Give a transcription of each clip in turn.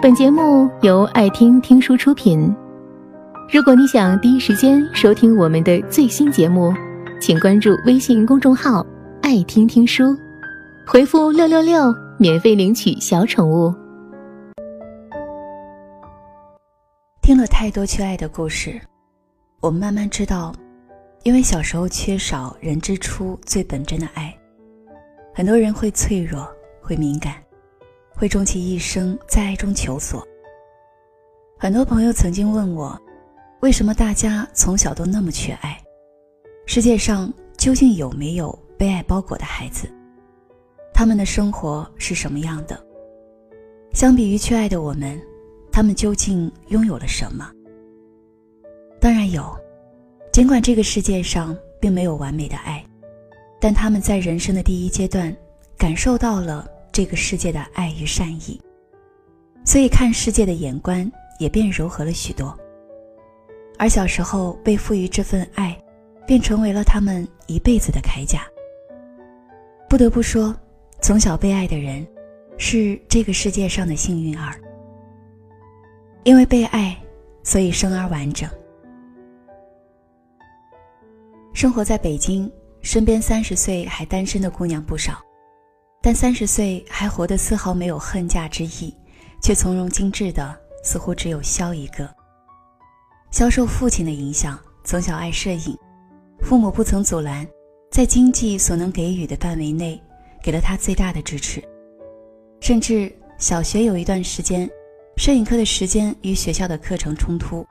本节目由爱听听书出品。如果你想第一时间收听我们的最新节目，请关注微信公众号“爱听听书”，回复“六六六”免费领取小宠物。听了太多缺爱的故事，我们慢慢知道，因为小时候缺少人之初最本真的爱，很多人会脆弱，会敏感。会终其一生在爱中求索。很多朋友曾经问我，为什么大家从小都那么缺爱？世界上究竟有没有被爱包裹的孩子？他们的生活是什么样的？相比于缺爱的我们，他们究竟拥有了什么？当然有，尽管这个世界上并没有完美的爱，但他们在人生的第一阶段感受到了。这个世界的爱与善意，所以看世界的眼光也变柔和了许多。而小时候被赋予这份爱，便成为了他们一辈子的铠甲。不得不说，从小被爱的人，是这个世界上的幸运儿。因为被爱，所以生而完整。生活在北京，身边三十岁还单身的姑娘不少。但三十岁还活得丝毫没有恨嫁之意，却从容精致的，似乎只有萧一个。萧受父亲的影响，从小爱摄影，父母不曾阻拦，在经济所能给予的范围内，给了他最大的支持。甚至小学有一段时间，摄影课的时间与学校的课程冲突，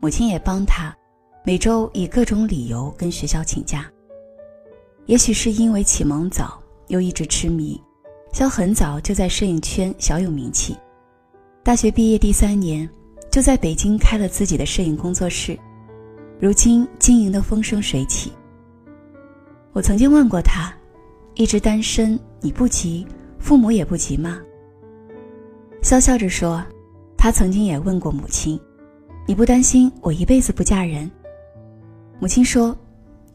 母亲也帮他，每周以各种理由跟学校请假。也许是因为启蒙早。又一直痴迷，肖很早就在摄影圈小有名气。大学毕业第三年，就在北京开了自己的摄影工作室，如今经营的风生水起。我曾经问过他，一直单身你不急，父母也不急吗？笑笑着说，他曾经也问过母亲，你不担心我一辈子不嫁人？母亲说，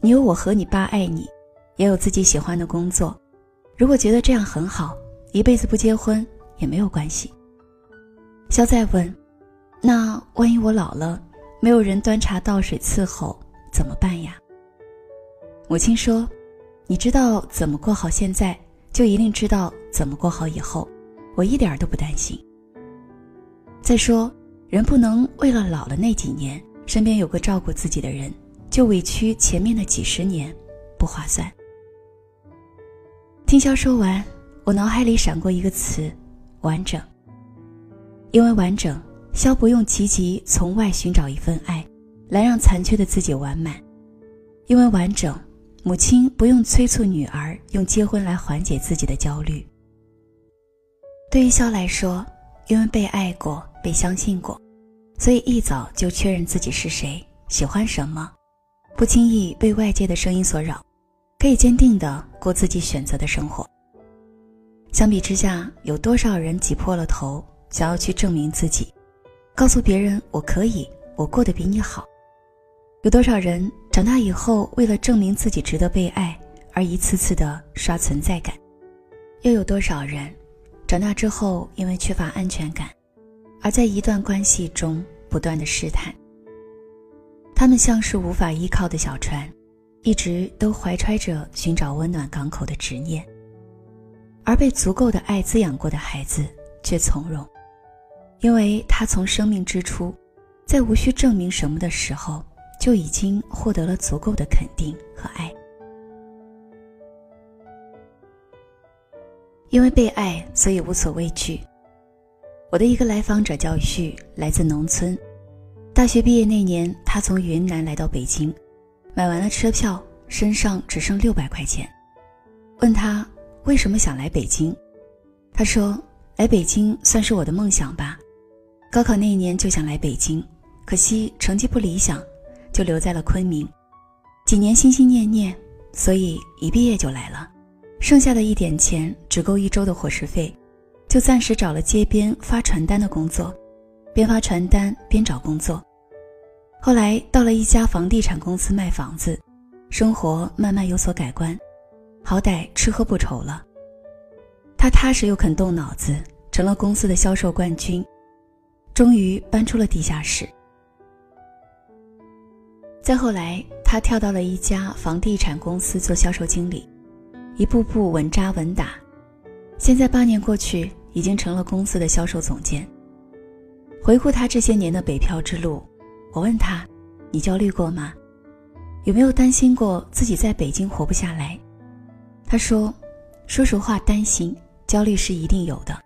你有我和你爸爱你，也有自己喜欢的工作。如果觉得这样很好，一辈子不结婚也没有关系。肖再问：“那万一我老了，没有人端茶倒水伺候，怎么办呀？”母亲说：“你知道怎么过好现在，就一定知道怎么过好以后，我一点都不担心。再说，人不能为了老了那几年，身边有个照顾自己的人，就委屈前面的几十年，不划算。”听肖说完，我脑海里闪过一个词：完整。因为完整，肖不用积极从外寻找一份爱，来让残缺的自己完满；因为完整，母亲不用催促女儿用结婚来缓解自己的焦虑。对于肖来说，因为被爱过、被相信过，所以一早就确认自己是谁、喜欢什么，不轻易被外界的声音所扰。可以坚定的过自己选择的生活。相比之下，有多少人挤破了头想要去证明自己，告诉别人我可以，我过得比你好？有多少人长大以后为了证明自己值得被爱而一次次的刷存在感？又有多少人长大之后因为缺乏安全感，而在一段关系中不断的试探？他们像是无法依靠的小船。一直都怀揣着寻找温暖港口的执念，而被足够的爱滋养过的孩子却从容，因为他从生命之初，在无需证明什么的时候，就已经获得了足够的肯定和爱。因为被爱，所以无所畏惧。我的一个来访者叫旭，来自农村，大学毕业那年，他从云南来到北京。买完了车票，身上只剩六百块钱。问他为什么想来北京，他说：“来北京算是我的梦想吧。高考那一年就想来北京，可惜成绩不理想，就留在了昆明。几年心心念念，所以一毕业就来了。剩下的一点钱只够一周的伙食费，就暂时找了街边发传单的工作，边发传单边找工作。”后来到了一家房地产公司卖房子，生活慢慢有所改观，好歹吃喝不愁了。他踏实又肯动脑子，成了公司的销售冠军，终于搬出了地下室。再后来，他跳到了一家房地产公司做销售经理，一步步稳扎稳打。现在八年过去，已经成了公司的销售总监。回顾他这些年的北漂之路，我问他：“你焦虑过吗？有没有担心过自己在北京活不下来？”他说：“说实话，担心、焦虑是一定有的。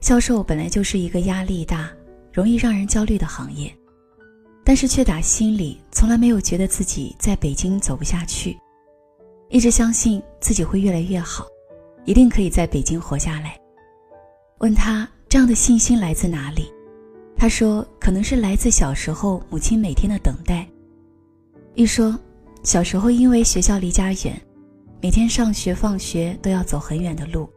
销售本来就是一个压力大、容易让人焦虑的行业。”但是却打心里从来没有觉得自己在北京走不下去，一直相信自己会越来越好，一定可以在北京活下来。问他这样的信心来自哪里，他说可能是来自小时候母亲每天的等待。一说小时候因为学校离家远，每天上学放学都要走很远的路，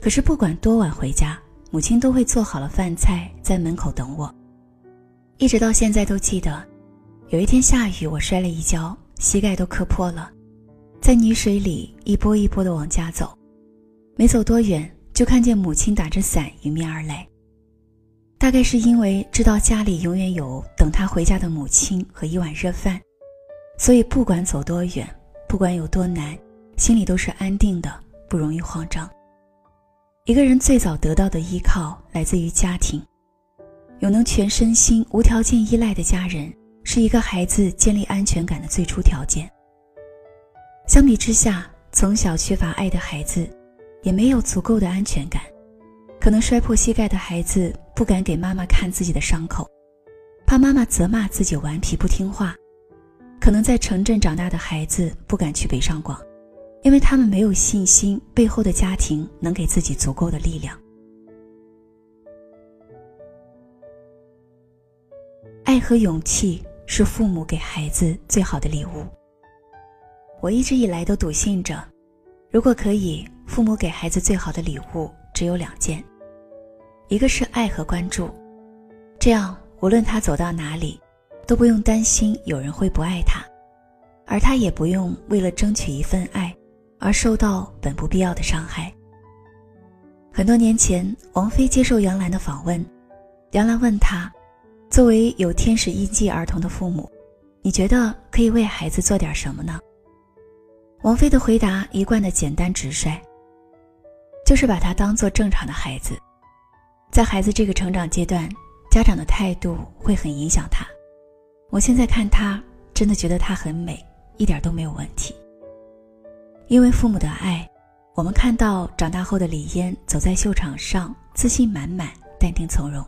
可是不管多晚回家，母亲都会做好了饭菜在门口等我。一直到现在都记得，有一天下雨，我摔了一跤，膝盖都磕破了，在泥水里一波一波的往家走，没走多远就看见母亲打着伞迎面而来。大概是因为知道家里永远有等他回家的母亲和一碗热饭，所以不管走多远，不管有多难，心里都是安定的，不容易慌张。一个人最早得到的依靠来自于家庭。有能全身心无条件依赖的家人，是一个孩子建立安全感的最初条件。相比之下，从小缺乏爱的孩子，也没有足够的安全感。可能摔破膝盖的孩子不敢给妈妈看自己的伤口，怕妈妈责骂自己顽皮不听话。可能在城镇长大的孩子不敢去北上广，因为他们没有信心背后的家庭能给自己足够的力量。爱和勇气是父母给孩子最好的礼物。我一直以来都笃信着，如果可以，父母给孩子最好的礼物只有两件，一个是爱和关注，这样无论他走到哪里，都不用担心有人会不爱他，而他也不用为了争取一份爱而受到本不必要的伤害。很多年前，王菲接受杨澜的访问，杨澜问他。作为有天使印记儿童的父母，你觉得可以为孩子做点什么呢？王菲的回答一贯的简单直率，就是把他当做正常的孩子。在孩子这个成长阶段，家长的态度会很影响他。我现在看他，真的觉得他很美，一点都没有问题。因为父母的爱，我们看到长大后的李嫣走在秀场上，自信满满，淡定从容。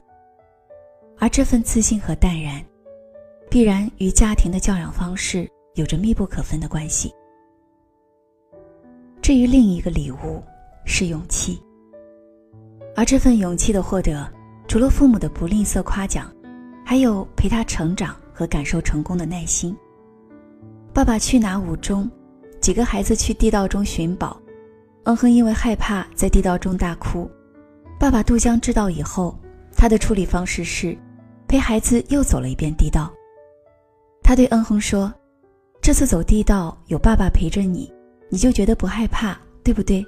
而这份自信和淡然，必然与家庭的教养方式有着密不可分的关系。至于另一个礼物，是勇气。而这份勇气的获得，除了父母的不吝啬夸奖，还有陪他成长和感受成功的耐心。《爸爸去哪》五中，几个孩子去地道中寻宝，嗯哼因为害怕在地道中大哭。爸爸杜江知道以后，他的处理方式是。陪孩子又走了一遍地道，他对嗯哼说：“这次走地道有爸爸陪着你，你就觉得不害怕，对不对？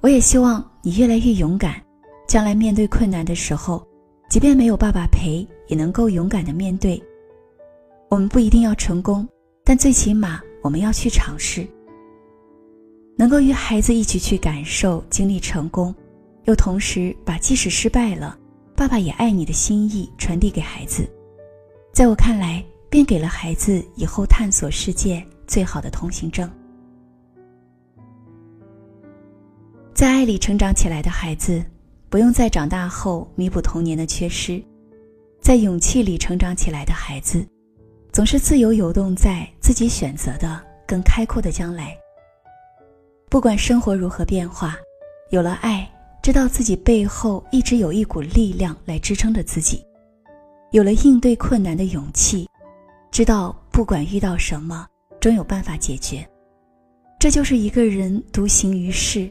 我也希望你越来越勇敢，将来面对困难的时候，即便没有爸爸陪，也能够勇敢的面对。我们不一定要成功，但最起码我们要去尝试，能够与孩子一起去感受经历成功，又同时把即使失败了。”爸爸也爱你的心意传递给孩子，在我看来，便给了孩子以后探索世界最好的通行证。在爱里成长起来的孩子，不用在长大后弥补童年的缺失；在勇气里成长起来的孩子，总是自由游动在自己选择的更开阔的将来。不管生活如何变化，有了爱。知道自己背后一直有一股力量来支撑着自己，有了应对困难的勇气，知道不管遇到什么，终有办法解决。这就是一个人独行于世